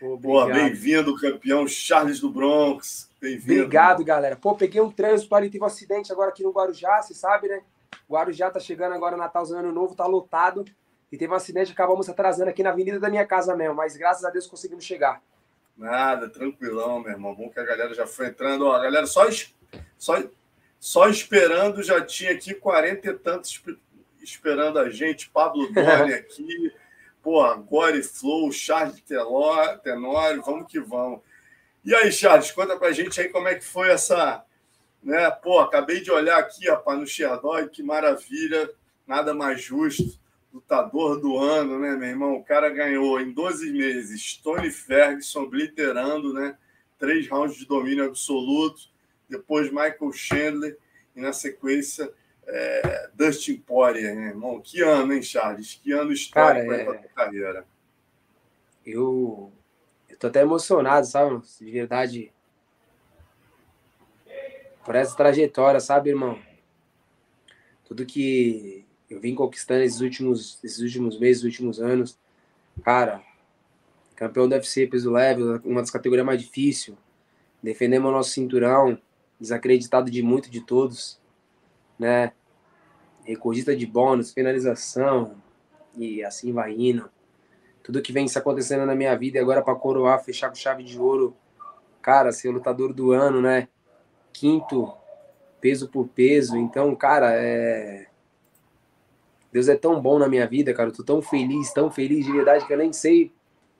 Pô, bem-vindo, campeão Charles do Bronx. Bem-vindo. Obrigado, galera. Pô, peguei um trânsito ali, teve um acidente agora aqui no Guarujá, você sabe, né? Guarujá tá chegando agora, Natalzão, Ano Novo, tá lotado. E teve um acidente, acabamos atrasando aqui na avenida da minha casa mesmo, mas graças a Deus conseguimos chegar. Nada, tranquilão, meu irmão. Bom que a galera já foi entrando. Ó, a galera só, só, só esperando, já tinha aqui quarenta e tantos esperando a gente. Pablo Doni aqui, pô, Gore Flow, Charles Tenório, vamos que vamos. E aí, Charles, conta pra gente aí como é que foi essa. Né? Pô, acabei de olhar aqui, rapaz, no Sherdog, que maravilha, nada mais justo lutador do ano, né, meu irmão? O cara ganhou em 12 meses Tony Ferguson obliterando, né? Três rounds de domínio absoluto. Depois Michael Chandler e na sequência é, Dustin Poirier, né, irmão? Que ano, hein, Charles? Que ano histórico cara, é... para tua carreira. Eu, eu tô até emocionado, sabe? De verdade. Por essa trajetória, sabe, irmão? Tudo que eu vim conquistando esses últimos, esses últimos meses, últimos anos. Cara, campeão do UFC peso leve, uma das categorias mais difíceis. Defendemos o nosso cinturão, desacreditado de muito de todos, né? Recordista de bônus, finalização e assim vai indo. Tudo que vem se acontecendo na minha vida e agora para coroar, fechar com chave de ouro. Cara, ser lutador do ano, né? Quinto peso por peso. Então, cara, é Deus é tão bom na minha vida, cara. Eu tô tão feliz, tão feliz de verdade que eu nem sei,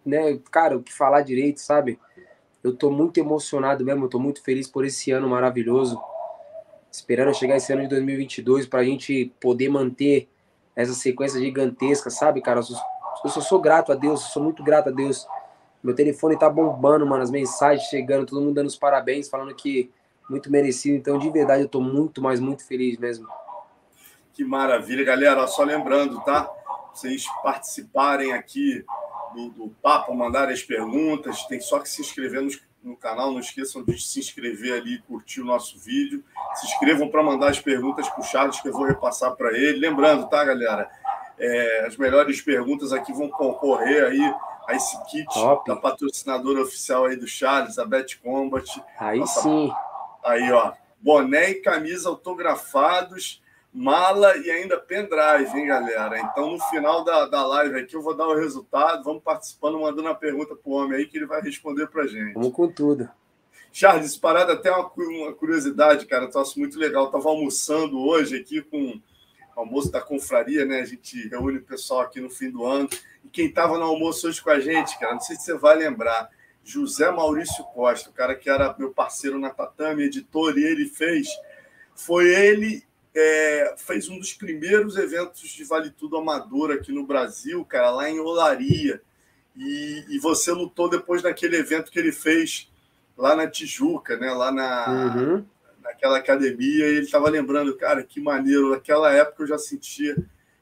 né, cara, o que falar direito, sabe? Eu tô muito emocionado mesmo, eu tô muito feliz por esse ano maravilhoso. Esperando chegar esse ano de 2022 pra gente poder manter essa sequência gigantesca, sabe, cara? Eu só, eu sou grato a Deus, sou muito grato a Deus. Meu telefone tá bombando, mano, as mensagens chegando, todo mundo dando os parabéns, falando que muito merecido. Então, de verdade, eu tô muito, mas muito feliz mesmo. Que maravilha, galera. Só lembrando, tá? Vocês participarem aqui do, do papo, mandarem as perguntas. Tem só que se inscrever no, no canal. Não esqueçam de se inscrever ali e curtir o nosso vídeo. Se inscrevam para mandar as perguntas para o Charles, que eu vou repassar para ele. Lembrando, tá, galera? É, as melhores perguntas aqui vão concorrer aí a esse kit Top. da patrocinadora oficial aí do Charles, a Bet Combat. Aí Nossa, sim. Aí, ó. Boné e camisa autografados mala e ainda pendrive, hein, galera? Então, no final da, da live aqui, eu vou dar o resultado. Vamos participando, mandando uma pergunta para o homem aí que ele vai responder para gente. Vamos com tudo. Charles, parada até uma, uma curiosidade, cara, troço muito legal. Eu estava almoçando hoje aqui com o almoço da confraria, né? A gente reúne o pessoal aqui no fim do ano. E quem estava no almoço hoje com a gente, cara, não sei se você vai lembrar, José Maurício Costa, o cara que era meu parceiro na Tatame, editor, e ele fez. Foi ele é, fez um dos primeiros eventos de Vale Tudo Amador aqui no Brasil, cara, lá em Olaria. E, e, você lutou depois daquele evento que ele fez lá na Tijuca, né? Lá na, uhum. naquela academia. E ele estava lembrando, cara, que maneiro. Naquela época eu já sentia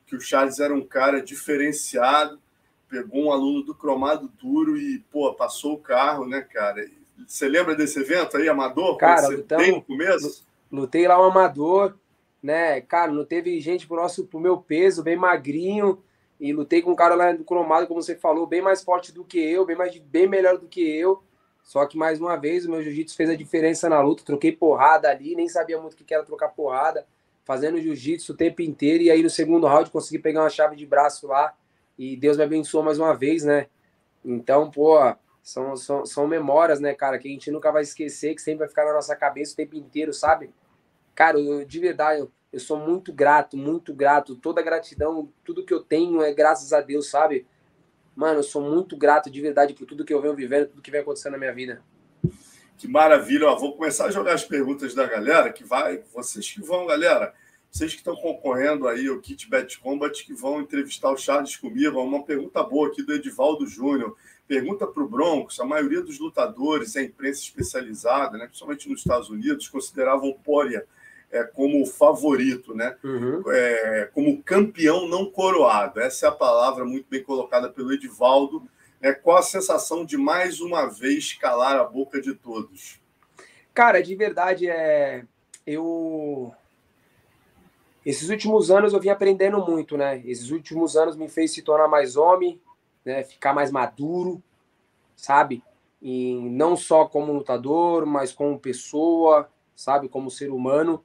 que o Charles era um cara diferenciado. Pegou um aluno do cromado duro e, pô, passou o carro, né, cara? Você lembra desse evento aí, amador? Cara, então, no começo? Lutei lá um amador né? Cara, não teve gente pro, nosso, pro meu peso, bem magrinho, e lutei com um cara lá do cromado, como você falou, bem mais forte do que eu, bem, mais, bem melhor do que eu. Só que, mais uma vez, o meu jiu-jitsu fez a diferença na luta. Troquei porrada ali, nem sabia muito o que era trocar porrada. Fazendo jiu-jitsu o tempo inteiro. E aí, no segundo round, consegui pegar uma chave de braço lá. E Deus me abençoou mais uma vez, né? Então, pô, são, são, são memórias, né, cara, que a gente nunca vai esquecer, que sempre vai ficar na nossa cabeça o tempo inteiro, sabe? Cara, eu, de verdade, eu, eu sou muito grato, muito grato. Toda gratidão, tudo que eu tenho é graças a Deus, sabe? Mano, eu sou muito grato de verdade por tudo que eu venho vivendo, tudo que vem acontecendo na minha vida. Que maravilha. Ó, vou começar a jogar as perguntas da galera, que vai, vocês que vão, galera, vocês que estão concorrendo aí o Kit Bet Combat, que vão entrevistar o Charles comigo, uma pergunta boa aqui do Edivaldo Júnior. Pergunta para o Broncos, a maioria dos lutadores, a imprensa especializada, né, principalmente nos Estados Unidos, consideravam Pória é, como favorito, né? Uhum. É, como campeão não coroado. Essa é a palavra muito bem colocada pelo Edivaldo. É, qual a sensação de mais uma vez calar a boca de todos? Cara, de verdade, é eu esses últimos anos eu vim aprendendo muito, né? Esses últimos anos me fez se tornar mais homem, né? Ficar mais maduro, sabe? E não só como lutador, mas como pessoa, sabe? Como ser humano.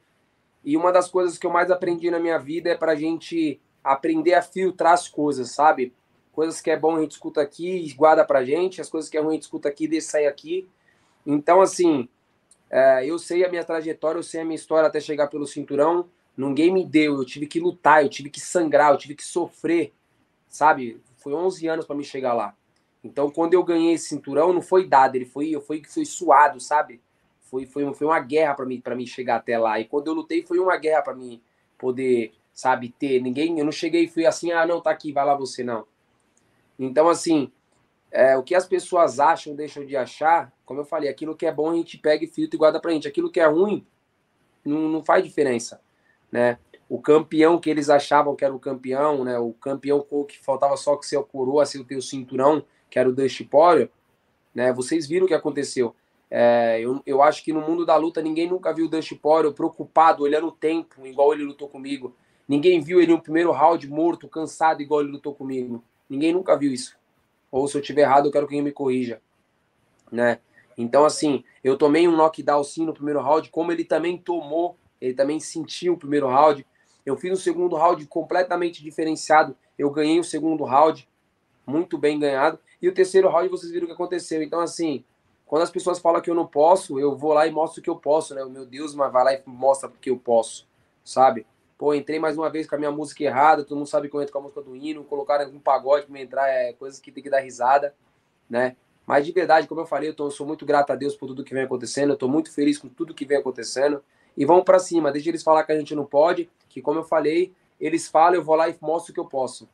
E uma das coisas que eu mais aprendi na minha vida é para a gente aprender a filtrar as coisas, sabe? Coisas que é bom a gente escuta aqui e guarda pra gente, as coisas que é ruim a gente escuta aqui e deixa sair aqui. Então, assim, é, eu sei a minha trajetória, eu sei a minha história até chegar pelo cinturão. Ninguém me deu, eu tive que lutar, eu tive que sangrar, eu tive que sofrer, sabe? Foi 11 anos para me chegar lá. Então, quando eu ganhei esse cinturão, não foi dado, ele foi, foi, foi suado, sabe? Foi, foi, foi uma guerra para mim, para mim chegar até lá. E quando eu lutei, foi uma guerra para mim poder, sabe, ter. Ninguém, eu não cheguei e fui assim, ah, não, tá aqui, vai lá você, não. Então, assim, é, o que as pessoas acham, deixam de achar, como eu falei, aquilo que é bom a gente pega e filtra e guarda pra gente. Aquilo que é ruim, não, não faz diferença, né? O campeão que eles achavam que era o campeão, né? O campeão que faltava só que ser o coroa, ser o teu cinturão, que era o Dusty Poirier, né? Vocês viram o que aconteceu. É, eu, eu acho que no mundo da luta ninguém nunca viu o Dusty Poirier preocupado, olhando o tempo, igual ele lutou comigo. Ninguém viu ele no primeiro round morto, cansado, igual ele lutou comigo. Ninguém nunca viu isso. Ou se eu tiver errado, eu quero que alguém me corrija. Né? Então, assim, eu tomei um knockdown sim no primeiro round, como ele também tomou, ele também sentiu o primeiro round. Eu fiz o segundo round completamente diferenciado. Eu ganhei o segundo round, muito bem ganhado. E o terceiro round, vocês viram o que aconteceu. Então, assim, quando as pessoas falam que eu não posso, eu vou lá e mostro que eu posso, né? O meu Deus, mas vai lá e mostra porque eu posso, sabe? Pô, entrei mais uma vez com a minha música errada, todo mundo sabe que eu entro com a música do hino, colocaram um pagode pra me entrar, é coisas que tem que dar risada, né? Mas de verdade, como eu falei, eu, tô, eu sou muito grato a Deus por tudo que vem acontecendo, eu tô muito feliz com tudo que vem acontecendo. E vamos para cima, deixa eles falar que a gente não pode, que como eu falei, eles falam, eu vou lá e mostro que eu posso.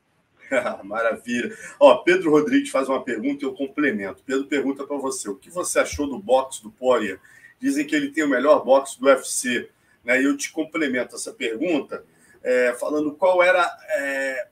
Maravilha. Ó, Pedro Rodrigues faz uma pergunta e eu complemento. Pedro pergunta para você: o que você achou do boxe do Poirier? Dizem que ele tem o melhor boxe do UFC. Né? E eu te complemento essa pergunta é, falando qual era, é,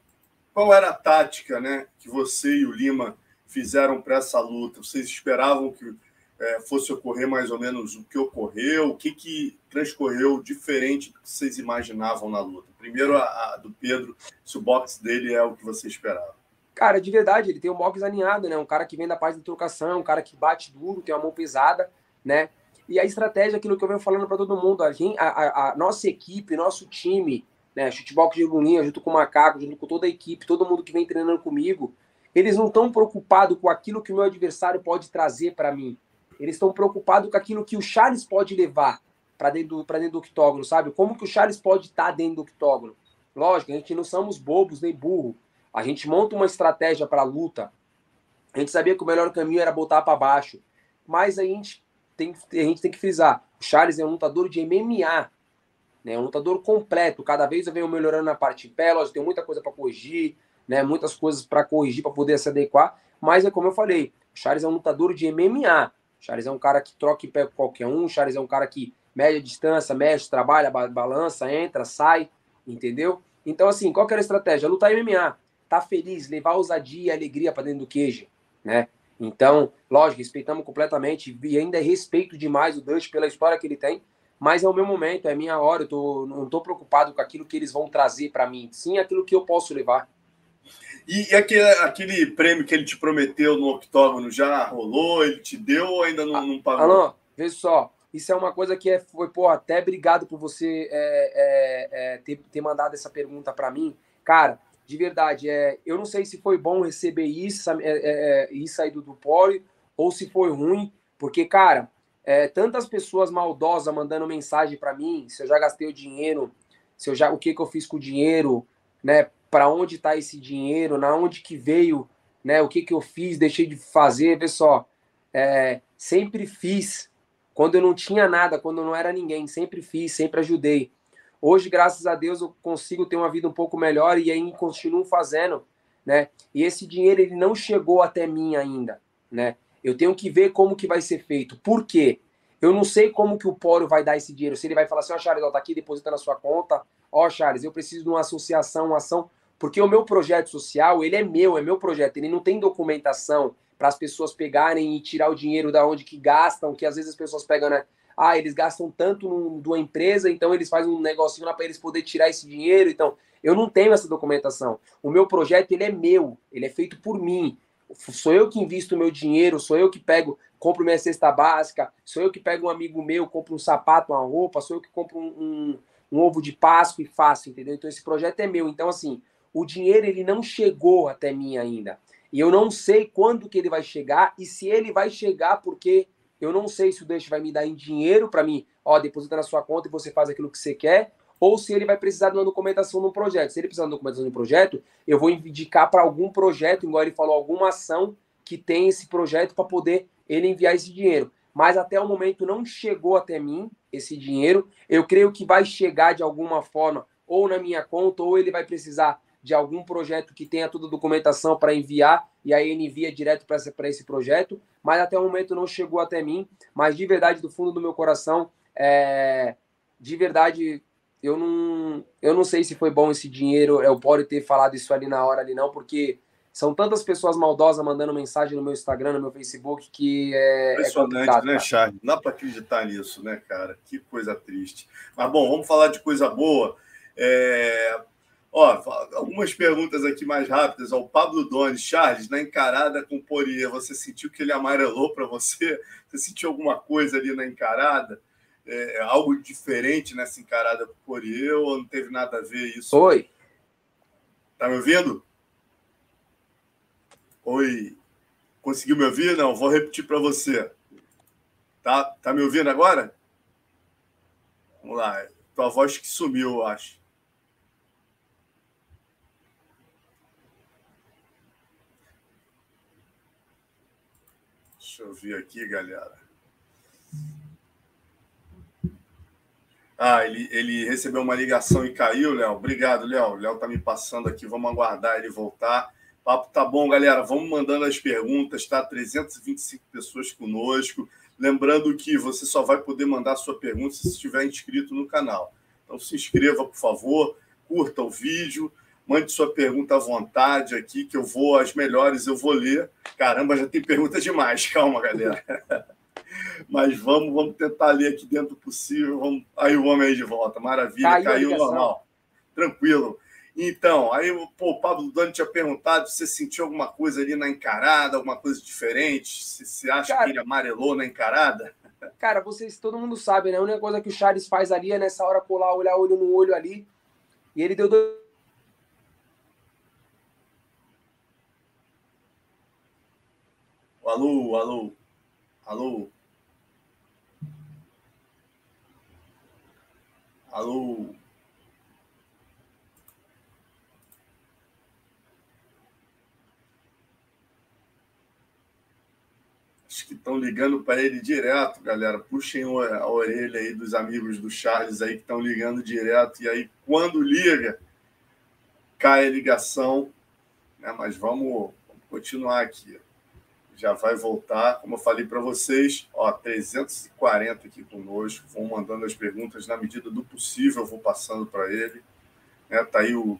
qual era a tática né, que você e o Lima fizeram para essa luta. Vocês esperavam que é, fosse ocorrer mais ou menos o que ocorreu? O que, que transcorreu diferente do que vocês imaginavam na luta? Primeiro, a, a do Pedro, se o boxe dele é o que você esperava. Cara, de verdade, ele tem um boxe alinhado, né? Um cara que vem da parte da trocação, um cara que bate duro, tem uma mão pesada, né? E a estratégia, aquilo que eu venho falando para todo mundo, a, gente, a, a, nossa equipe, nosso time, né? Chutebox de Luninha, junto com o Macaco, junto com toda a equipe, todo mundo que vem treinando comigo, eles não estão preocupados com aquilo que o meu adversário pode trazer para mim. Eles estão preocupados com aquilo que o Charles pode levar para dentro, do, dentro do octógono, sabe? Como que o Charles pode estar tá dentro do octógono? Lógico, a gente não somos bobos nem burro. A gente monta uma estratégia para a luta. A gente sabia que o melhor caminho era botar para baixo. Mas a gente, tem, a gente tem que frisar: o Charles é um lutador de MMA. Né, um lutador completo. Cada vez eu venho melhorando na parte de pé. Lógico, tem muita coisa para corrigir, né, muitas coisas para corrigir para poder se adequar. Mas é como eu falei: o Charles é um lutador de MMA. Charles é um cara que troca e pega qualquer um. Charles é um cara que mede a distância, mexe, trabalha, balança, entra, sai, entendeu? Então, assim, qual que era a estratégia? Lutar MMA. Tá feliz, levar ousadia e alegria para dentro do queijo, né? Então, lógico, respeitamos completamente e ainda respeito demais o Dutch pela história que ele tem, mas é o meu momento, é minha hora, eu tô, não tô preocupado com aquilo que eles vão trazer para mim, sim aquilo que eu posso levar. E, e aquele, aquele, prêmio que ele te prometeu no octógono já rolou? Ele te deu ou ainda não, não pagou? Alan, vê só. Isso é uma coisa que é, foi, pô, até obrigado por você é, é, é, ter, ter mandado essa pergunta para mim. Cara, de verdade, é, eu não sei se foi bom receber isso, é, é, é, isso aí do, do Poli, ou se foi ruim, porque, cara, é, tantas pessoas maldosas mandando mensagem para mim, se eu já gastei o dinheiro, se eu já, o que, que eu fiz com o dinheiro, né? Para onde está esse dinheiro, na onde que veio, né? O que que eu fiz, deixei de fazer, vê só, é, sempre fiz quando eu não tinha nada, quando eu não era ninguém, sempre fiz, sempre ajudei. Hoje, graças a Deus, eu consigo ter uma vida um pouco melhor e aí continuo fazendo, né? E esse dinheiro ele não chegou até mim ainda, né? Eu tenho que ver como que vai ser feito. Por quê? Eu não sei como que o Poro vai dar esse dinheiro. Se ele vai falar assim, ó, oh, Charles, ó, tá aqui, deposita na sua conta. Ó, oh, Charles, eu preciso de uma associação, uma ação. Porque o meu projeto social, ele é meu, é meu projeto, ele não tem documentação para as pessoas pegarem e tirar o dinheiro da onde que gastam, que às vezes as pessoas pegam, né? Ah, eles gastam tanto de uma empresa, então eles fazem um negocinho lá para eles poderem tirar esse dinheiro. Então, eu não tenho essa documentação. O meu projeto, ele é meu, ele é feito por mim. Sou eu que invisto o meu dinheiro, sou eu que pego, compro minha cesta básica, sou eu que pego um amigo meu, compro um sapato, uma roupa, sou eu que compro um, um, um ovo de Páscoa e faço, entendeu? Então esse projeto é meu. Então, assim, o dinheiro ele não chegou até mim ainda. E eu não sei quando que ele vai chegar e se ele vai chegar, porque eu não sei se o Deixa vai me dar em dinheiro para mim, ó, deposita na sua conta e você faz aquilo que você quer, ou se ele vai precisar de uma documentação no projeto. Se ele precisar de uma documentação no projeto, eu vou indicar para algum projeto, igual ele falou, alguma ação que tem esse projeto para poder ele enviar esse dinheiro. Mas até o momento não chegou até mim esse dinheiro. Eu creio que vai chegar de alguma forma, ou na minha conta, ou ele vai precisar de algum projeto que tenha toda a documentação para enviar, e aí ele envia direto para esse projeto. Mas até o momento não chegou até mim. Mas de verdade, do fundo do meu coração, é... de verdade, eu não, eu não sei se foi bom esse dinheiro, eu pode ter falado isso ali na hora ali não, porque são tantas pessoas maldosas mandando mensagem no meu Instagram, no meu Facebook, que é. é Impressionante, é né, Charles? Não dá para acreditar nisso, né, cara? Que coisa triste. Mas bom, vamos falar de coisa boa. É... Ó, algumas perguntas aqui mais rápidas. Ó, o Pablo Doni, Charles, na encarada com o Poirier, você sentiu que ele amarelou para você? Você sentiu alguma coisa ali na encarada? É, algo diferente nessa encarada com o Poirier ou não teve nada a ver isso? Oi. Tá me ouvindo? Oi. Conseguiu me ouvir? Não, vou repetir para você. Tá, tá me ouvindo agora? Vamos lá. Tua voz que sumiu, eu acho. Deixa eu ver aqui, galera. Ah, ele, ele recebeu uma ligação e caiu, Léo. Obrigado, Léo. Léo tá me passando aqui. Vamos aguardar ele voltar papo tá bom, galera. Vamos mandando as perguntas, tá? 325 pessoas conosco. Lembrando que você só vai poder mandar sua pergunta se estiver inscrito no canal. Então se inscreva, por favor, curta o vídeo, mande sua pergunta à vontade aqui, que eu vou, as melhores eu vou ler. Caramba, já tem pergunta demais, calma, galera. Mas vamos, vamos tentar ler aqui dentro do possível. Vamos... Aí o homem aí de volta, maravilha, caiu, caiu normal. Tranquilo. Então, aí pô, o Pablo Dani tinha perguntado se você sentiu alguma coisa ali na encarada, alguma coisa diferente, se você acha cara, que ele amarelou na encarada. Cara, vocês, todo mundo sabe, né? A única coisa que o Charles faz ali é nessa hora colar, olhar olho no olho ali. E ele deu dois. Alô, alô, alô. Alô. que estão ligando para ele direto, galera. Puxem a orelha aí dos amigos do Charles aí que estão ligando direto. E aí, quando liga, cai a ligação. Né? Mas vamos, vamos continuar aqui. Já vai voltar. Como eu falei para vocês, ó, 340 aqui conosco. Vão mandando as perguntas na medida do possível. Eu vou passando para ele. Né? Tá aí o.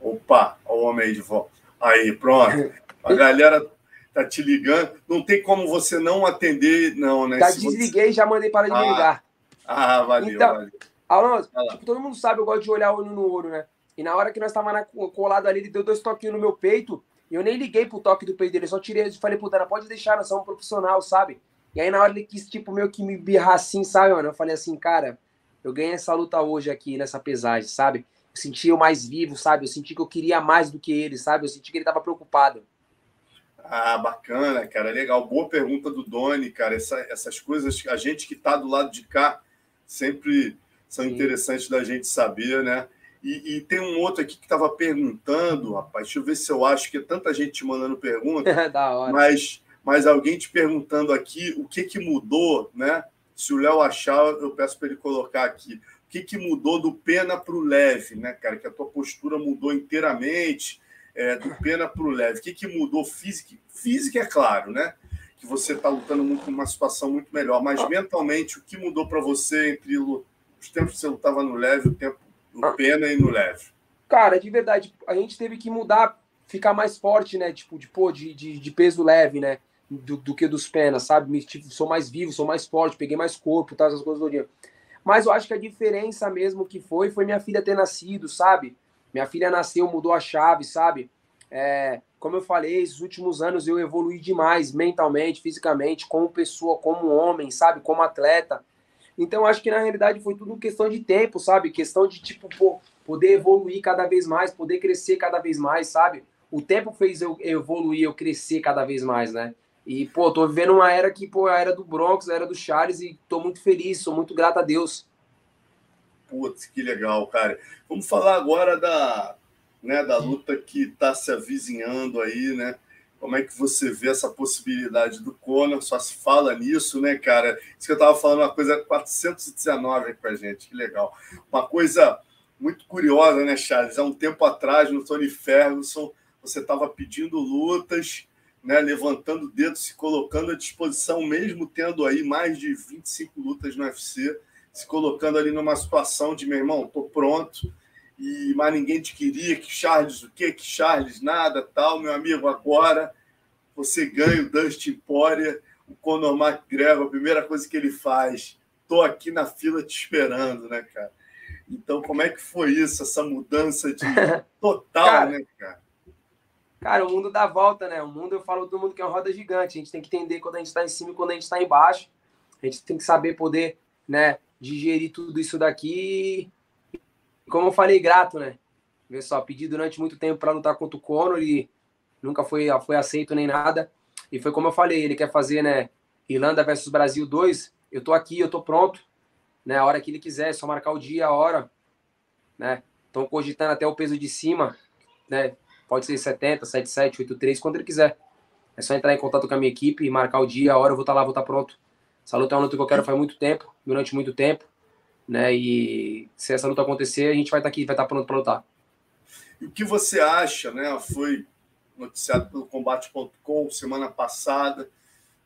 Opa, o homem aí de volta. Aí, pronto. A galera tá te ligando. Não tem como você não atender, não, né? Já Se desliguei, você... já mandei para de ah, ligar. Ah, valeu, então, valeu. Alonso, tipo, todo mundo sabe, eu gosto de olhar olho no olho, né? E na hora que nós estávamos colado ali, ele deu dois toquinhos no meu peito. E eu nem liguei pro toque do peito dele, só tirei e falei, puta, pode deixar, nós somos um profissional, sabe? E aí na hora ele quis, tipo, meio que me birrar assim, sabe, mano? Eu falei assim, cara, eu ganhei essa luta hoje aqui nessa pesagem, sabe? Eu senti eu mais vivo, sabe? Eu senti que eu queria mais do que ele, sabe? Eu senti que ele tava preocupado. Ah, bacana, cara, legal. Boa pergunta do Doni, cara. Essa, essas coisas, a gente que está do lado de cá, sempre são Sim. interessantes da gente saber, né? E, e tem um outro aqui que estava perguntando, rapaz, deixa eu ver se eu acho que é tanta gente te mandando pergunta, da hora. mas, mas alguém te perguntando aqui o que, que mudou, né? Se o Léo achar, eu peço para ele colocar aqui. O que, que mudou do pena para o leve, né, cara? Que a tua postura mudou inteiramente é, do pena para o leve? O que, que mudou física? Física, é claro, né? Que você está lutando muito uma situação muito melhor, mas mentalmente, o que mudou para você entre os tempos que você lutava no leve, o tempo no pena e no leve? Cara, de verdade, a gente teve que mudar, ficar mais forte, né? Tipo, de, pô, de, de, de peso leve, né? Do, do, que dos penas, sabe? Me, tipo, sou mais vivo, sou mais forte, peguei mais corpo, tá, essas coisas do dia. Mas eu acho que a diferença mesmo que foi, foi minha filha ter nascido, sabe? Minha filha nasceu, mudou a chave, sabe? É, como eu falei, esses últimos anos eu evolui demais, mentalmente, fisicamente, como pessoa, como homem, sabe? Como atleta. Então, acho que na realidade foi tudo questão de tempo, sabe? Questão de, tipo, pô, poder evoluir cada vez mais, poder crescer cada vez mais, sabe? O tempo fez eu evoluir, eu crescer cada vez mais, né? E, pô, tô vivendo uma era que, pô, a era do Bronx, a era do Charles, e tô muito feliz, sou muito grato a Deus. Putz, que legal, cara. Vamos falar agora da, né, da luta que está se avizinhando aí, né? Como é que você vê essa possibilidade do Conor? Só se fala nisso, né, cara? Isso que eu estava falando, uma coisa 419 com a gente, que legal. Uma coisa muito curiosa, né, Charles? Há um tempo atrás, no Tony Ferguson, você estava pedindo lutas, né, levantando o dedo, se colocando à disposição, mesmo tendo aí mais de 25 lutas no UFC, se colocando ali numa situação de, meu irmão, tô pronto, e mas ninguém te queria, que Charles o quê, que Charles nada, tal, meu amigo, agora você ganha o Dustin Poirier, o Conor McGregor, a primeira coisa que ele faz, tô aqui na fila te esperando, né, cara? Então, como é que foi isso, essa mudança de total, cara, né, cara? Cara, o mundo dá volta, né? O mundo, eu falo do mundo que é uma roda gigante. A gente tem que entender quando a gente está em cima e quando a gente está embaixo. A gente tem que saber poder, né, digerir tudo isso daqui como eu falei, grato, né? Vê só, pedi durante muito tempo para lutar contra o Conor e nunca foi, foi aceito nem nada. E foi como eu falei, ele quer fazer, né? Irlanda versus Brasil 2. Eu tô aqui, eu tô pronto. Né? A hora que ele quiser, é só marcar o dia, a hora. Né? Estão cogitando até o peso de cima, né? Pode ser 70, 77, 83, quando ele quiser. É só entrar em contato com a minha equipe e marcar o dia, a hora, eu vou estar tá lá, vou estar tá pronto. Essa luta é uma luta que eu quero faz muito tempo, durante muito tempo né? E se essa luta acontecer, a gente vai estar tá aqui, vai estar tá pronto para lutar. E o que você acha, né? Foi noticiado pelo combate.com semana passada,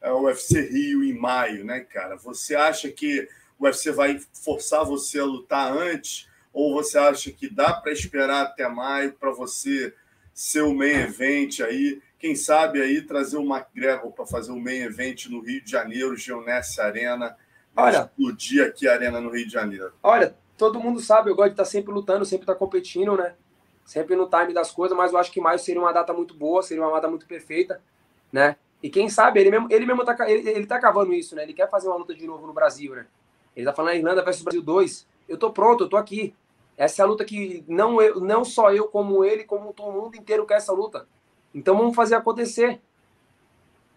é, o UFC Rio em maio, né, cara? Você acha que o UFC vai forçar você a lutar antes ou você acha que dá para esperar até maio para você ser o main event aí? Quem sabe aí trazer o McGregor para fazer o main event no Rio de Janeiro, Geonesse Arena Olha, explodir aqui a arena no Rio de Janeiro. Olha, todo mundo sabe, eu gosto de estar sempre lutando, sempre estar competindo, né? Sempre no time das coisas, mas eu acho que maio seria uma data muito boa, seria uma data muito perfeita, né? E quem sabe, ele mesmo, ele mesmo tá, ele, ele tá cavando isso, né? Ele quer fazer uma luta de novo no Brasil, né? Ele tá falando Irlanda versus Brasil 2. Eu tô pronto, eu tô aqui. Essa é a luta que não, eu, não só eu, como ele, como todo mundo inteiro quer essa luta. Então vamos fazer acontecer.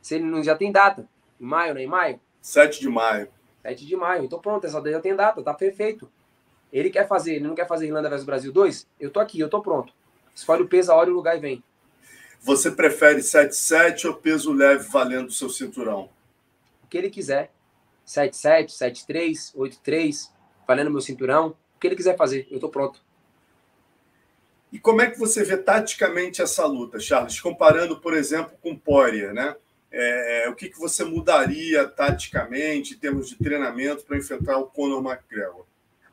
Se ele não já tem data. Em maio, né? Em maio? 7 de maio. 7 de maio. Então pronto, essa daí já tem data, tá perfeito. Ele quer fazer, ele não quer fazer Irlanda versus Brasil 2? Eu tô aqui, eu tô pronto. Escolhe o peso, a hora e o lugar e vem. Você prefere 7-7 ou peso leve valendo o seu cinturão? O que ele quiser. 7-7, 7-3, 8-3, valendo meu cinturão. O que ele quiser fazer, eu tô pronto. E como é que você vê taticamente essa luta, Charles? Comparando, por exemplo, com Poirier, né? É, o que, que você mudaria taticamente, em termos de treinamento, para enfrentar o Conor McGregor?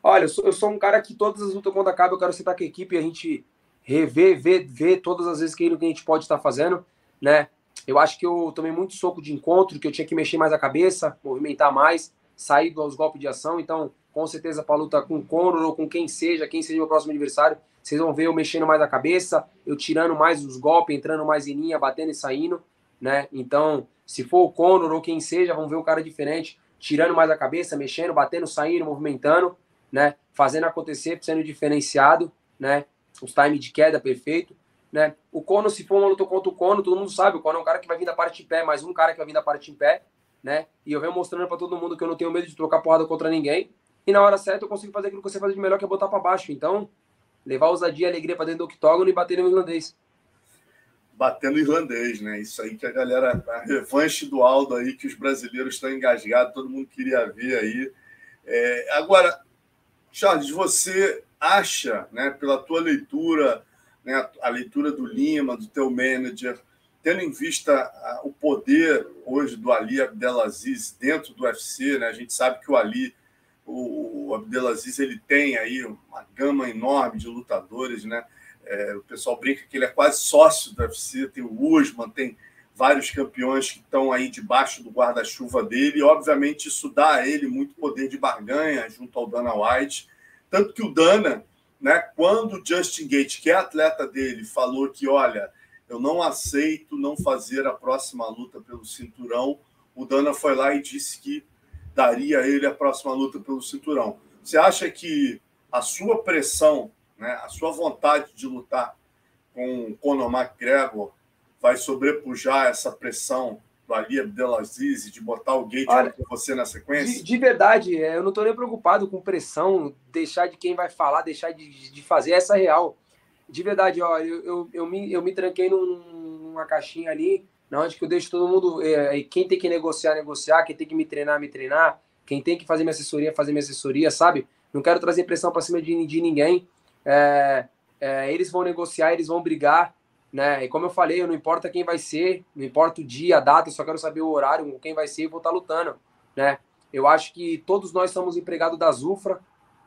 Olha, eu sou, eu sou, um cara que todas as lutas, quando acaba, eu quero sentar com a equipe e a gente rever, ver, ver todas as vezes que a gente pode estar fazendo, né? Eu acho que eu tomei muito soco de encontro, que eu tinha que mexer mais a cabeça, movimentar mais, sair dos golpes de ação. Então, com certeza, para lutar com o Conor ou com quem seja, quem seja o meu próximo adversário, vocês vão ver eu mexendo mais a cabeça, eu tirando mais os golpes, entrando mais em linha, batendo e saindo né? Então, se for o Conor ou quem seja, vamos ver um cara diferente, tirando mais a cabeça, mexendo, batendo, saindo, movimentando, né? Fazendo acontecer, sendo diferenciado, né? Os time de queda perfeito, né? O Conor, se for uma luta contra o Conor, todo mundo sabe, o Conor é um cara que vai vir da parte de pé, mais um cara que vai vir da parte em pé, né? E eu venho mostrando para todo mundo que eu não tenho medo de trocar porrada contra ninguém. E na hora certa eu consigo fazer aquilo que você faz de melhor, que é botar para baixo. Então, levar ousadia e alegria para dentro do octógono e bater no irlandês batendo irlandês, né? Isso aí que a galera, a revanche do Aldo aí, que os brasileiros estão engasgados, todo mundo queria ver aí. É, agora, Charles, você acha, né, pela tua leitura, né, a leitura do Lima, do teu manager, tendo em vista o poder hoje do Ali Abdelaziz dentro do UFC, né? A gente sabe que o Ali, o Abdelaziz, ele tem aí uma gama enorme de lutadores, né? É, o pessoal brinca que ele é quase sócio do UFC, tem o Usman, tem vários campeões que estão aí debaixo do guarda-chuva dele, e obviamente isso dá a ele muito poder de barganha junto ao Dana White. Tanto que o Dana, né, quando o Justin Gate, que é atleta dele, falou que, olha, eu não aceito não fazer a próxima luta pelo cinturão. O Dana foi lá e disse que daria a ele a próxima luta pelo cinturão. Você acha que a sua pressão, né, a sua vontade de lutar com o Conor McGregor vai sobrepujar essa pressão do Ali Abdelaziz de botar o Gate Olha, com você na sequência? De, de, verdade, é, eu não estou nem preocupado com pressão, deixar de quem vai falar, deixar de, de fazer essa real. De verdade, ó, eu, eu, eu, me, eu me tranquei num, numa caixinha ali, na onde que eu deixo todo mundo. É, quem tem que negociar, negociar, quem tem que me treinar, me treinar, quem tem que fazer minha assessoria, fazer minha assessoria, sabe? Não quero trazer pressão para cima de, de ninguém. É, é, eles vão negociar, eles vão brigar né? E como eu falei, não importa quem vai ser, não importa o dia, a data, eu só quero saber o horário, quem vai ser e vou estar lutando, né? Eu acho que todos nós somos empregados da Zufra,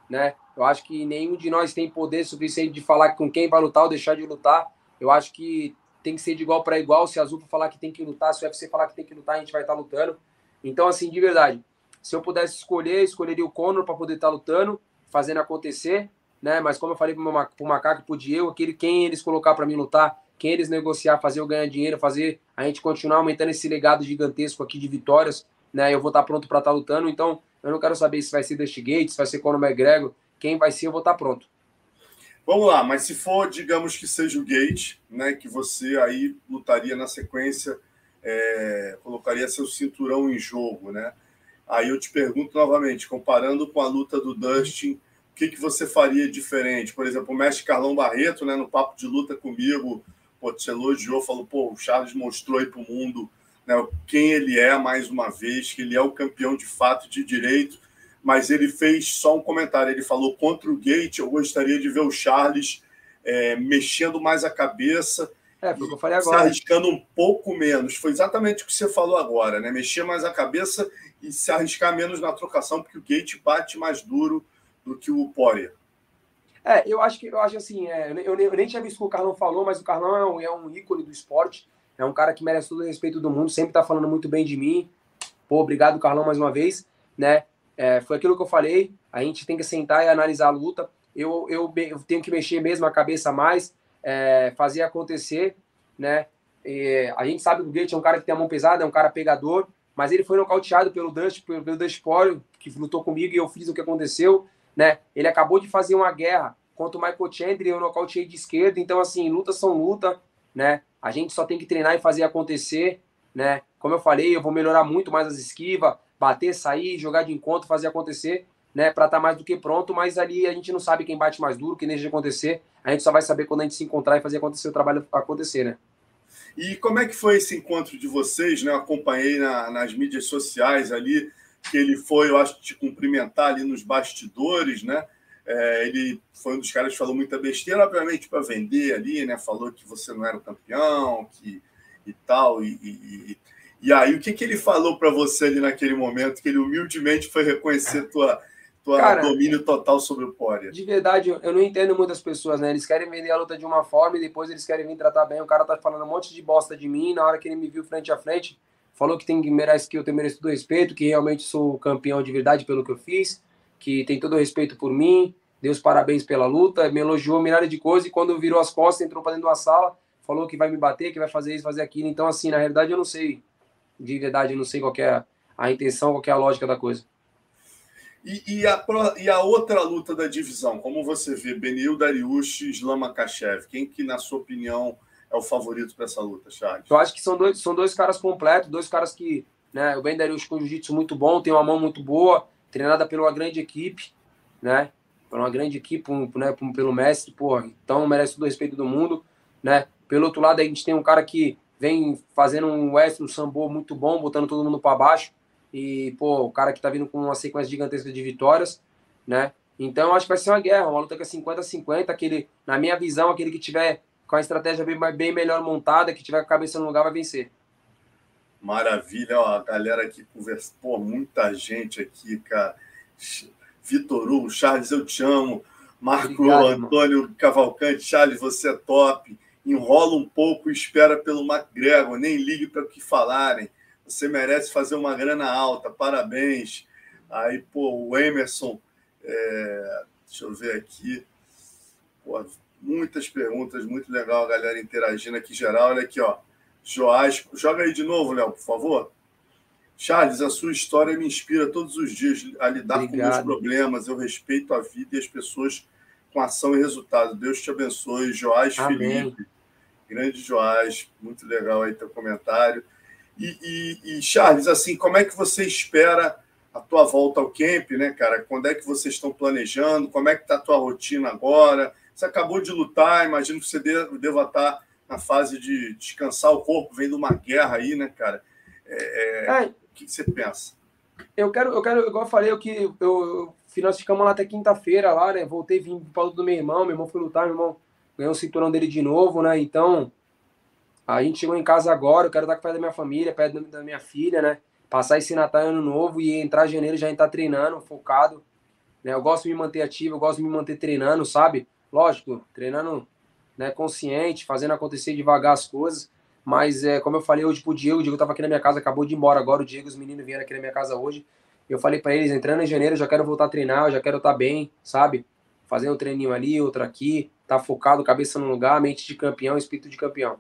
né? Eu acho que nenhum de nós tem poder suficiente de falar com quem vai lutar ou deixar de lutar. Eu acho que tem que ser de igual para igual. Se a Zufra falar que tem que lutar, se o UFC falar que tem que lutar, a gente vai estar lutando. Então, assim, de verdade, se eu pudesse escolher, escolheria o Conor para poder estar lutando, fazendo acontecer, né? Mas como eu falei para o Macaco e para o Diego, aquele quem eles colocar para mim lutar, quem eles negociar, fazer eu ganhar dinheiro, fazer a gente continuar aumentando esse legado gigantesco aqui de vitórias, né? Eu vou estar pronto para estar lutando, então eu não quero saber se vai ser Dusty Gates, se vai ser Conor McGregor, quem vai ser, eu vou estar pronto. Vamos lá, mas se for, digamos que seja o Gate, né, que você aí lutaria na sequência, é, colocaria seu cinturão em jogo, né? Aí eu te pergunto novamente, comparando com a luta do Dustin, o que, que você faria diferente? Por exemplo, o mestre Carlão Barreto, né, no papo de luta comigo, pô, te elogiou, falou, pô, o Charles mostrou aí para o mundo né, quem ele é mais uma vez, que ele é o campeão de fato de direito, mas ele fez só um comentário, ele falou, contra o Gate, eu gostaria de ver o Charles é, mexendo mais a cabeça, é, foi o que eu falei agora. Se arriscando um pouco menos. Foi exatamente o que você falou agora, né? Mexer mais a cabeça e se arriscar menos na trocação, porque o Gate bate mais duro do que o Poirier. É, eu acho que eu acho assim, é, eu, eu, nem tinha visto o que o Carlão falou, mas o Carlão é um, é um ícone do esporte, é um cara que merece todo o respeito do mundo, sempre tá falando muito bem de mim. Pô, obrigado, Carlão, mais uma vez, né? É, foi aquilo que eu falei, a gente tem que sentar e analisar a luta. Eu, eu, eu tenho que mexer mesmo a cabeça mais, é, fazer acontecer, né? A gente sabe que o Gate é um cara que tem a mão pesada, é um cara pegador, mas ele foi nocauteado pelo Dust, pelo, pelo Dust Poirier, que lutou comigo e eu fiz o que aconteceu né? Ele acabou de fazer uma guerra contra o Michael Chandler, eu nocauteei de esquerda, então assim, lutas são luta, né? A gente só tem que treinar e fazer acontecer, né? Como eu falei, eu vou melhorar muito mais as esquivas, bater, sair, jogar de encontro, fazer acontecer, né? Para estar tá mais do que pronto, mas ali a gente não sabe quem bate mais duro, quem deixa de acontecer. A gente só vai saber quando a gente se encontrar e fazer acontecer o trabalho acontecer, né? E como é que foi esse encontro de vocês, né? Eu acompanhei na, nas mídias sociais ali que ele foi, eu acho, te cumprimentar ali nos bastidores, né? É, ele foi um dos caras que falou muita besteira, obviamente, para vender ali, né? Falou que você não era o campeão, que e tal. E, e, e aí, o que, que ele falou para você ali naquele momento, que ele humildemente foi reconhecer tua, tua Cara, domínio total sobre o Poria? De verdade, eu não entendo muitas pessoas, né? Eles querem vender a luta de uma forma e depois eles querem vir tratar bem. O cara tá falando um monte de bosta de mim, na hora que ele me viu frente a frente, falou que tem que merece que eu tenho merecido respeito, que realmente sou campeão de verdade pelo que eu fiz, que tem todo o respeito por mim, deu os parabéns pela luta, me elogiou milhares de coisas e quando virou as costas, entrou para dentro da sala, falou que vai me bater, que vai fazer isso, fazer aquilo. Então, assim, na realidade, eu não sei, de verdade, eu não sei qual é a intenção, qual é a lógica da coisa. E, e, a, e a outra luta da divisão, como você vê, Benil Dariush e Islam Makachev, quem que, na sua opinião, é o favorito para essa luta, Charles? Eu acho que são dois, são dois caras completos, dois caras que. Né, o Ben Darius com jiu-jitsu muito bom, tem uma mão muito boa, treinada por uma grande equipe, né? Por uma grande equipe, um, né, pelo mestre, porra, então merece todo o respeito do mundo, né? Pelo outro lado, a gente tem um cara que vem fazendo um Western Sambo muito bom, botando todo mundo para baixo. E, pô, o cara que tá vindo com uma sequência gigantesca de vitórias, né? Então, eu acho que vai ser uma guerra, uma luta que é 50-50, aquele, na minha visão, aquele que tiver com a estratégia bem, bem melhor montada, que tiver a cabeça no lugar, vai vencer. Maravilha, ó, a galera aqui conversa, pô, muita gente aqui, cara. Vitor Hugo, Charles, eu te amo. Marco Obrigado, Antônio mano. Cavalcante, Charles, você é top. Enrola um pouco e espera pelo McGregor, nem ligue para o que falarem. Você merece fazer uma grana alta, parabéns. Aí, pô, o Emerson, é... deixa eu ver aqui. Pô, Muitas perguntas, muito legal a galera interagindo aqui geral. Olha aqui, ó. Joás, joga aí de novo, Léo, por favor. Charles, a sua história me inspira todos os dias a lidar Obrigado. com meus problemas. Eu respeito a vida e as pessoas com ação e resultado. Deus te abençoe. Joás Amém. Felipe, grande Joás, muito legal aí teu comentário. E, e, e, Charles, assim, como é que você espera a tua volta ao camp, né, cara? Quando é que vocês estão planejando? Como é que está a tua rotina agora? Você acabou de lutar, imagino que você deva estar na fase de descansar o corpo, vendo uma guerra aí, né, cara? É, é, o que você pensa? Eu quero, eu quero, igual eu falei, eu que eu, eu, nós ficamos lá até quinta-feira lá, né? Voltei vim para do meu irmão, meu irmão foi lutar, meu irmão ganhou o cinturão dele de novo, né? Então, a gente chegou em casa agora, eu quero estar perto da minha família, perto da minha filha, né? Passar esse Natal ano novo e entrar em janeiro já estar treinando, focado. Né? Eu gosto de me manter ativo, eu gosto de me manter treinando, sabe? Lógico, treinando né, consciente, fazendo acontecer devagar as coisas. Mas, é, como eu falei hoje pro Diego, o Diego estava aqui na minha casa, acabou de ir embora agora, o Diego os meninos vieram aqui na minha casa hoje. Eu falei para eles, entrando em janeiro, já quero voltar a treinar, já quero estar tá bem, sabe? Fazendo um treininho ali, outro aqui, tá focado, cabeça no lugar, mente de campeão, espírito de campeão.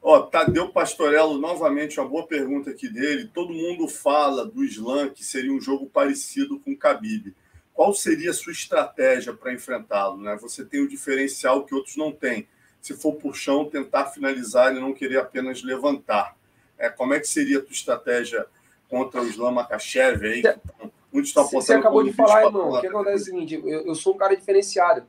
Ó, Tadeu Pastorello, novamente, uma boa pergunta aqui dele. Todo mundo fala do Slam que seria um jogo parecido com o Khabib. Qual seria a sua estratégia para enfrentá-lo? Né? Você tem o diferencial que outros não têm se for por chão, tentar finalizar e não querer apenas levantar. É, como é que seria a tua estratégia contra o Islam Makachev aí? Muitos estão Você acabou de falar, irmão. O que acontece é o seguinte: eu, eu, sou um cara diferenciado.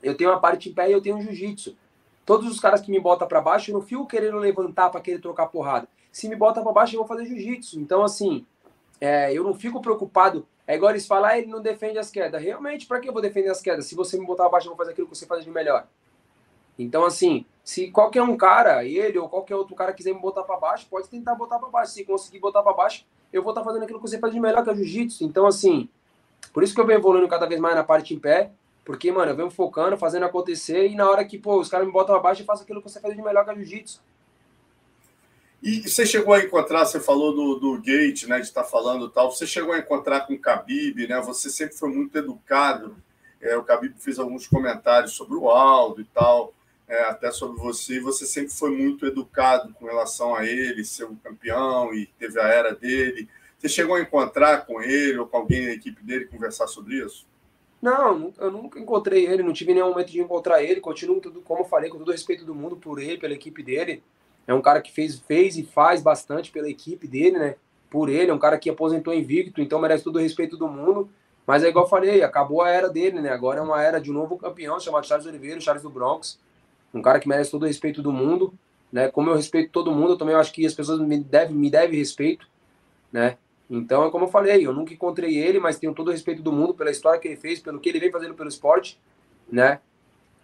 Eu tenho uma parte em pé e eu tenho um jiu-jitsu. Todos os caras que me botam para baixo, eu não fico querendo levantar para querer trocar porrada. Se me bota para baixo, eu vou fazer jiu-jitsu. Então, assim, é, eu não fico preocupado. É igual eles falam, ah, ele não defende as quedas. Realmente, para que eu vou defender as quedas? Se você me botar para baixo, eu vou fazer aquilo que você faz de melhor. Então, assim, se qualquer um cara, ele ou qualquer outro cara quiser me botar para baixo, pode tentar botar para baixo. Se conseguir botar para baixo, eu vou estar tá fazendo aquilo que você faz de melhor, que é jiu-jitsu. Então, assim, por isso que eu venho evoluindo cada vez mais na parte em pé, porque, mano, eu venho focando, fazendo acontecer, e na hora que, pô, os caras me botam para baixo, eu faço aquilo que você faz de melhor, que é jiu-jitsu. E você chegou a encontrar, você falou do, do Gate, né, de estar tá falando tal, você chegou a encontrar com o Khabib, né, você sempre foi muito educado, é, o Khabib fez alguns comentários sobre o Aldo e tal, é, até sobre você, você sempre foi muito educado com relação a ele, ser o campeão e teve a era dele. Você chegou a encontrar com ele ou com alguém da equipe dele conversar sobre isso? Não, eu nunca encontrei ele, não tive nenhum momento de encontrar ele. Continuo tudo, como eu falei, com todo o respeito do mundo por ele, pela equipe dele. É um cara que fez, fez e faz bastante pela equipe dele, né? Por ele, é um cara que aposentou invicto, então merece todo o respeito do mundo. Mas é igual eu falei, acabou a era dele, né? Agora é uma era de um novo campeão chamado Charles Oliveira, Charles do Bronx um cara que merece todo o respeito do mundo, né? Como eu respeito todo mundo, eu também acho que as pessoas me devem me devem respeito, né? Então, é como eu falei, eu nunca encontrei ele, mas tenho todo o respeito do mundo pela história que ele fez, pelo que ele vem fazendo pelo esporte, né?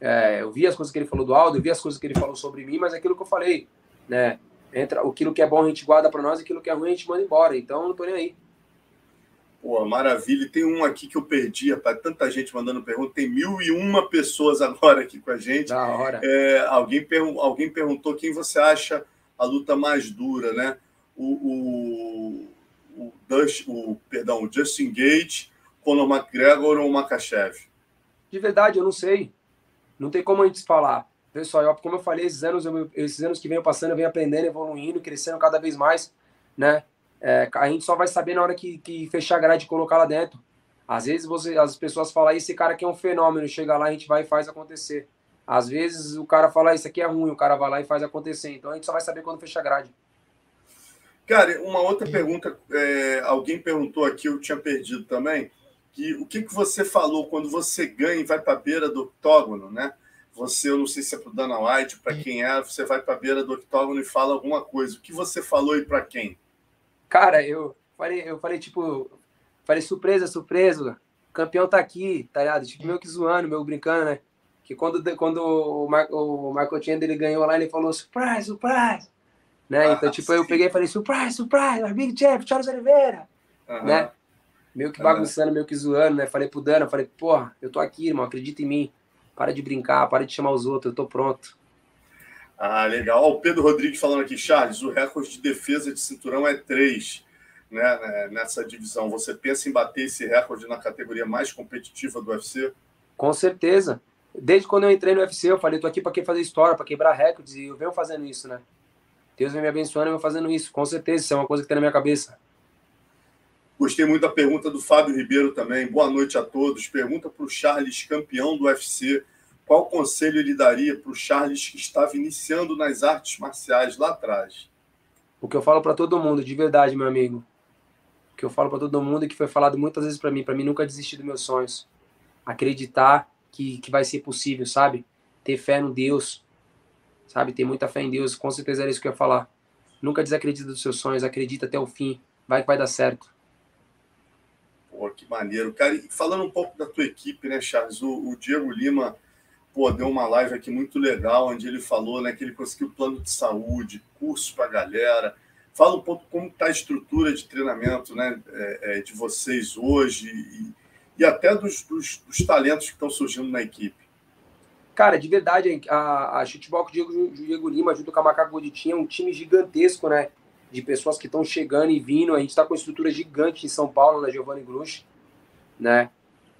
É, eu vi as coisas que ele falou do Aldo, eu vi as coisas que ele falou sobre mim, mas é aquilo que eu falei, né? Entra, aquilo que é bom a gente guarda para nós, aquilo que é ruim a gente manda embora. Então, não tô nem aí. Pô, maravilha. tem um aqui que eu perdi, rapaz. Tanta gente mandando pergunta. Tem mil e uma pessoas agora aqui com a gente. Da hora. É, alguém, pergun alguém perguntou quem você acha a luta mais dura, né? O, o, o, Dust, o perdão, o Justin Gate, Conor McGregor ou o Makachev? De verdade, eu não sei. Não tem como a gente falar. Pessoal, como eu falei, esses anos, esses anos que venho passando, eu venho aprendendo, evoluindo, crescendo cada vez mais, né? É, a gente só vai saber na hora que, que fechar a grade e colocar lá dentro. Às vezes você, as pessoas falam, esse cara aqui é um fenômeno, chega lá, a gente vai e faz acontecer. Às vezes o cara fala, isso aqui é ruim, o cara vai lá e faz acontecer. Então a gente só vai saber quando fechar a grade. Cara, uma outra pergunta, é, alguém perguntou aqui, eu tinha perdido também, que o que, que você falou quando você ganha e vai para a beira do octógono, né? Você, eu não sei se é para o Dana White, para quem é, você vai para a beira do octógono e fala alguma coisa. O que você falou e para quem? Cara, eu falei, eu falei, tipo, falei, surpresa, surpresa, o campeão tá aqui, tá ligado? Tipo, meio que zoando, meio brincando, né? Que quando, quando o, Mar, o Marco Chandler, ele ganhou lá, ele falou, surprise, surprise, né? Ah, então, tipo, sim. eu peguei e falei, surprise, surprise, Big Champ, Charles Oliveira, uhum. né? Meio que bagunçando, uhum. meio que zoando, né? Falei pro Dana, falei, porra, eu tô aqui, irmão, acredita em mim. Para de brincar, para de chamar os outros, eu tô pronto. Ah, legal. o Pedro Rodrigues falando aqui, Charles, o recorde de defesa de cinturão é 3 né, né, nessa divisão. Você pensa em bater esse recorde na categoria mais competitiva do UFC? Com certeza. desde quando eu entrei no UFC, eu falei, tô aqui para fazer história, para quebrar recordes, e eu venho fazendo isso, né? Deus vem me abençoando e eu fazendo isso, com certeza, isso é uma coisa que tá na minha cabeça. Gostei muito da pergunta do Fábio Ribeiro também. Boa noite a todos. Pergunta para o Charles, campeão do UFC. Qual conselho ele daria para o Charles que estava iniciando nas artes marciais lá atrás? O que eu falo para todo mundo, de verdade, meu amigo. O que eu falo para todo mundo e que foi falado muitas vezes para mim, para mim nunca desistir dos meus sonhos. Acreditar que, que vai ser possível, sabe? Ter fé no Deus, sabe? Ter muita fé em Deus, com certeza era isso que eu ia falar. Nunca desacredita dos seus sonhos, acredita até o fim. Vai que vai dar certo. Pô, que maneiro. Cara, e falando um pouco da tua equipe, né, Charles? O, o, Diego Lima, pô, deu uma live aqui muito legal, onde ele falou né, que ele conseguiu plano de saúde, curso para a galera. Fala um pouco como está a estrutura de treinamento né, é, é, de vocês hoje e, e até dos, dos, dos, talentos que estão surgindo na equipe. Cara, de verdade, a, a Chutebol com o Diego, Diego Lima, junto com a Macaco Goditinha, é um time gigantesco, né? De pessoas que estão chegando e vindo. A gente está com uma estrutura gigante em São Paulo, na Giovanni Grush, né?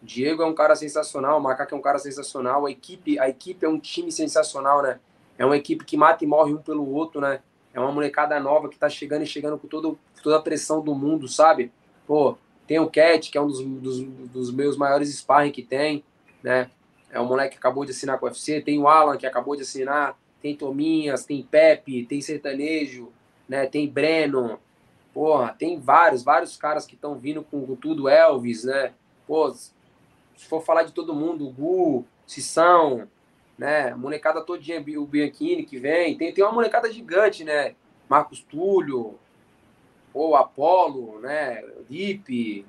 Diego é um cara sensacional, o Macaco é um cara sensacional, a equipe, a equipe é um time sensacional, né? É uma equipe que mata e morre um pelo outro, né? É uma molecada nova que tá chegando e chegando com todo, toda a pressão do mundo, sabe? Pô, tem o Cat, que é um dos, dos, dos meus maiores sparring que tem, né? É um moleque que acabou de assinar com o UFC, tem o Alan, que acabou de assinar, tem Tominhas, tem Pepe, tem Sertanejo, né? Tem Breno, porra, tem vários, vários caras que estão vindo com, tudo, Elvis, né? Pô, se for falar de todo mundo, Gu, Sissão, né? Molecada todinha, o Bianchini que vem, tem, tem uma molecada gigante, né? Marcos Túlio, o Apolo, né? Lipe.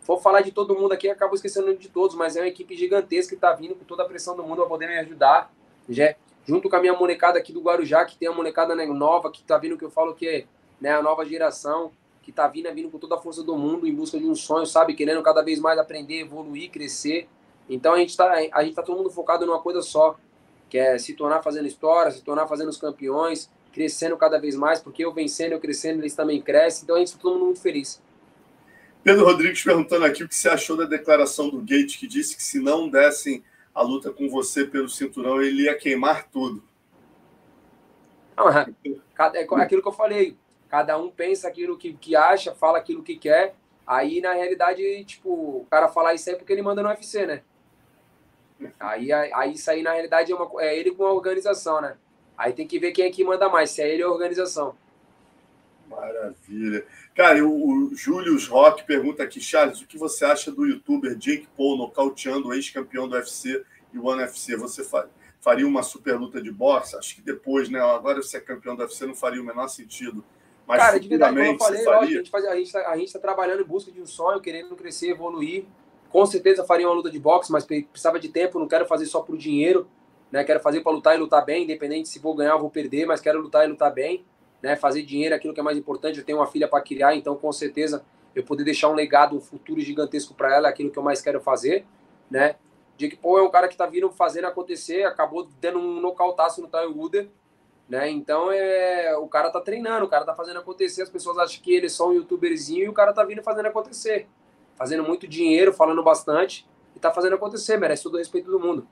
For falar de todo mundo aqui, acabo esquecendo de todos, mas é uma equipe gigantesca que está vindo com toda a pressão do mundo para poder me ajudar. Já, junto com a minha molecada aqui do Guarujá, que tem a molecada né, nova, que tá vindo, que eu falo que é né, a nova geração, que tá vindo, é vindo com toda a força do mundo, em busca de um sonho, sabe? Querendo cada vez mais aprender, evoluir, crescer. Então a gente tá, a gente tá todo mundo focado numa coisa só, que é se tornar fazendo história, se tornar fazendo os campeões, crescendo cada vez mais, porque eu vencendo, eu crescendo, eles também crescem, então a gente tá todo mundo muito feliz. Pedro Rodrigues perguntando aqui o que você achou da declaração do Gate, que disse que se não dessem a luta com você pelo cinturão, ele ia queimar tudo. Não, é, é aquilo que eu falei. Cada um pensa aquilo que, que acha, fala aquilo que quer. Aí, na realidade, tipo, o cara falar isso aí porque ele manda no UFC, né? Aí, aí isso aí, na realidade, é, uma, é ele com a organização, né? Aí tem que ver quem é que manda mais, se é ele ou a organização. Maravilha. Cara, o, o Julius Rock pergunta aqui, Charles, o que você acha do youtuber Jake Paul nocauteando o ex-campeão do UFC e o One UFC? Você faria uma super luta de boxe? Acho que depois, né? Agora você é campeão do UFC, não faria o menor sentido. Mas Cara, de verdade, como eu falei, faria... a gente está a gente tá, a gente tá trabalhando em busca de um sonho, querendo crescer, evoluir. Com certeza faria uma luta de boxe, mas precisava de tempo, não quero fazer só por dinheiro, né? Quero fazer para lutar e lutar bem, independente se vou ganhar ou vou perder, mas quero lutar e lutar bem né, fazer dinheiro, aquilo que é mais importante. Eu tenho uma filha para criar, então com certeza eu poder deixar um legado, um futuro gigantesco para ela, é aquilo que eu mais quero fazer, né? Jake Paul é um cara que tá vindo fazendo acontecer, acabou dando um nocautaço no Tyler Wooder, né? Então é, o cara tá treinando, o cara tá fazendo acontecer. As pessoas acham que ele é só um youtuberzinho e o cara tá vindo fazendo acontecer, fazendo muito dinheiro, falando bastante e tá fazendo acontecer, merece todo o respeito do mundo.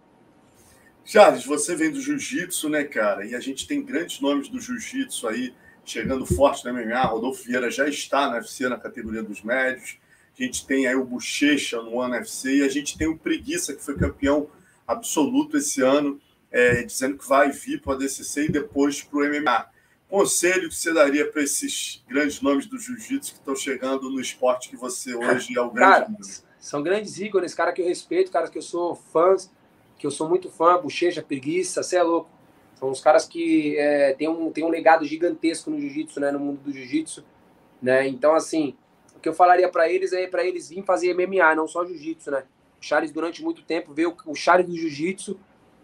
Charles, você vem do jiu-jitsu, né, cara? E a gente tem grandes nomes do jiu-jitsu aí chegando forte na MMA. Rodolfo Vieira já está na UFC na categoria dos médios. A gente tem aí o Bochecha no One UFC e a gente tem o Preguiça, que foi campeão absoluto esse ano, é, dizendo que vai vir para a DCC e depois para o MMA. Conselho que você daria para esses grandes nomes do jiu-jitsu que estão chegando no esporte que você hoje é o grande cara, São grandes ícones, cara que eu respeito, cara que eu sou fã que eu sou muito fã, Bochecha, Preguiça, você é louco. São os caras que é, tem, um, tem um legado gigantesco no jiu-jitsu, né, no mundo do jiu-jitsu, né? Então, assim, o que eu falaria para eles é para eles virem fazer MMA, não só jiu-jitsu, né? O Charles, durante muito tempo, veio o Charles do jiu-jitsu,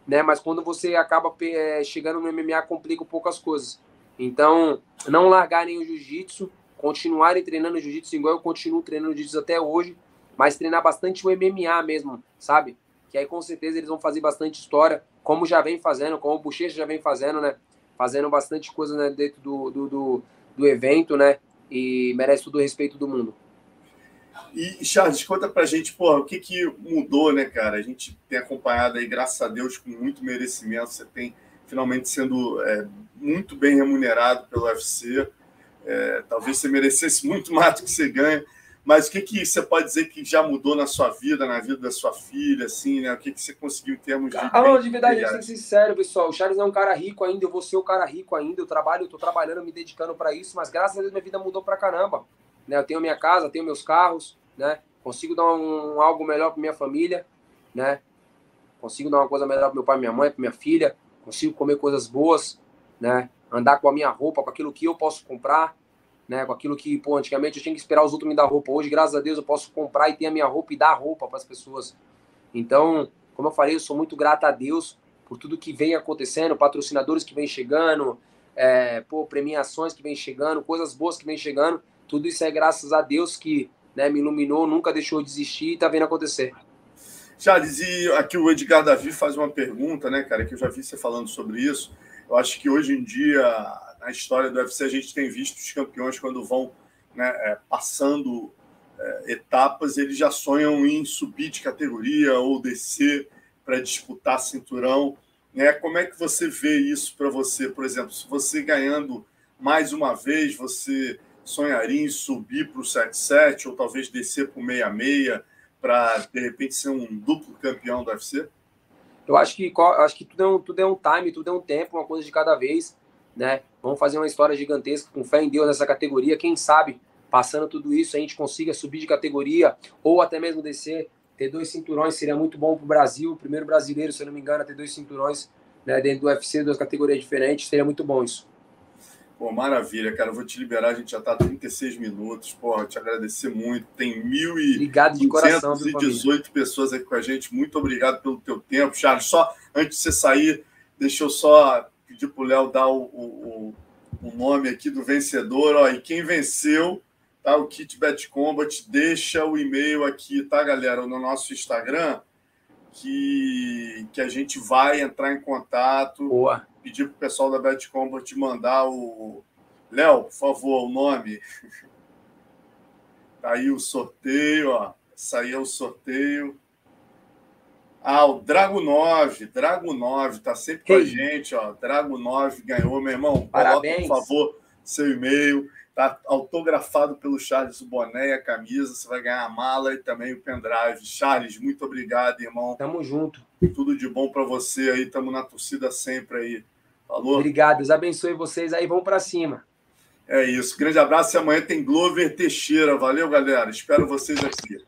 né? Mas quando você acaba é, chegando no MMA, complica um pouco as coisas. Então, não largarem o jiu-jitsu, continuarem treinando jiu-jitsu igual eu continuo treinando jiu-jitsu até hoje, mas treinar bastante o MMA mesmo, sabe? Que aí com certeza eles vão fazer bastante história, como já vem fazendo, como o Bochecha já vem fazendo, né? Fazendo bastante coisa né, dentro do, do, do, do evento, né? E merece todo o respeito do mundo. E, Charles, conta pra gente, porra, o que, que mudou, né, cara? A gente tem acompanhado aí, graças a Deus, com muito merecimento. Você tem finalmente sendo é, muito bem remunerado pelo UFC. É, talvez você merecesse muito mais do que você ganha. Mas o que, que você pode dizer que já mudou na sua vida, na vida da sua filha, assim, né? O que, que você conseguiu em termos de. Ah, de verdade, gente ser sincero, pessoal. O Charles é um cara rico ainda, eu vou ser o cara rico ainda. Eu trabalho, eu tô trabalhando, me dedicando para isso, mas graças a Deus minha vida mudou pra caramba. Né? Eu tenho minha casa, tenho meus carros, né? Consigo dar um, algo melhor para minha família, né? Consigo dar uma coisa melhor para meu pai, minha mãe, para minha filha. Consigo comer coisas boas, né? Andar com a minha roupa, com aquilo que eu posso comprar, né? Com aquilo que, pô, antigamente eu tinha que esperar os outros me dar roupa. Hoje, graças a Deus, eu posso comprar e ter a minha roupa e dar roupa para as pessoas. Então, como eu falei, eu sou muito grato a Deus por tudo que vem acontecendo, patrocinadores que vem chegando, é, pô, premiações que vem chegando, coisas boas que vem chegando. Tudo isso é graças a Deus que né, me iluminou, nunca deixou de existir e tá vendo acontecer. Charles, e aqui o Edgar Davi faz uma pergunta, né, cara, que eu já vi você falando sobre isso. Eu acho que hoje em dia na história do UFC, a gente tem visto os campeões quando vão né, é, passando é, etapas, eles já sonham em subir de categoria ou descer para disputar cinturão. Né? Como é que você vê isso para você? Por exemplo, se você ganhando mais uma vez, você sonharia em subir para o 7-7 ou talvez descer para o 66 para, de repente, ser um duplo campeão do UFC? Eu acho que, acho que tudo, é um, tudo é um time, tudo é um tempo, uma coisa de cada vez né? Vamos fazer uma história gigantesca com fé em Deus nessa categoria. Quem sabe, passando tudo isso, a gente consiga subir de categoria ou até mesmo descer. Ter dois cinturões seria muito bom para o Brasil. O primeiro brasileiro, se eu não me engano, a ter dois cinturões né, dentro do UFC, duas categorias diferentes. Seria muito bom isso. Pô, maravilha, cara. Eu vou te liberar, a gente já está 36 minutos. Porra, te agradecer muito. Tem 1.218 pessoas aqui com a gente. Muito obrigado pelo teu tempo, Charles. Só antes de você sair, deixa eu só pedir para o Léo dar o, o, o, nome aqui do vencedor. Ó, e quem venceu tá, o Kit Bet Combat, deixa o e-mail aqui, tá, galera, no nosso Instagram, que, que a gente vai entrar em contato. Boa. Pedir para o pessoal da Bet Combat mandar o. Léo, por favor, o nome. Tá aí o sorteio, ó. Saiu o sorteio. Ah, o Drago 9, Drago 9, tá sempre com a gente, ó. Drago 9 ganhou, meu irmão. Parabéns. Coloca, por favor, seu e-mail. Tá autografado pelo Charles o boné e a camisa. Você vai ganhar a mala e também o pendrive. Charles, muito obrigado, irmão. Tamo junto. Tudo de bom para você aí. Tamo na torcida sempre aí. Falou? Obrigado. Deus abençoe vocês aí. Vamos para cima. É isso. Grande abraço e amanhã tem Glover Teixeira. Valeu, galera. Espero vocês aqui.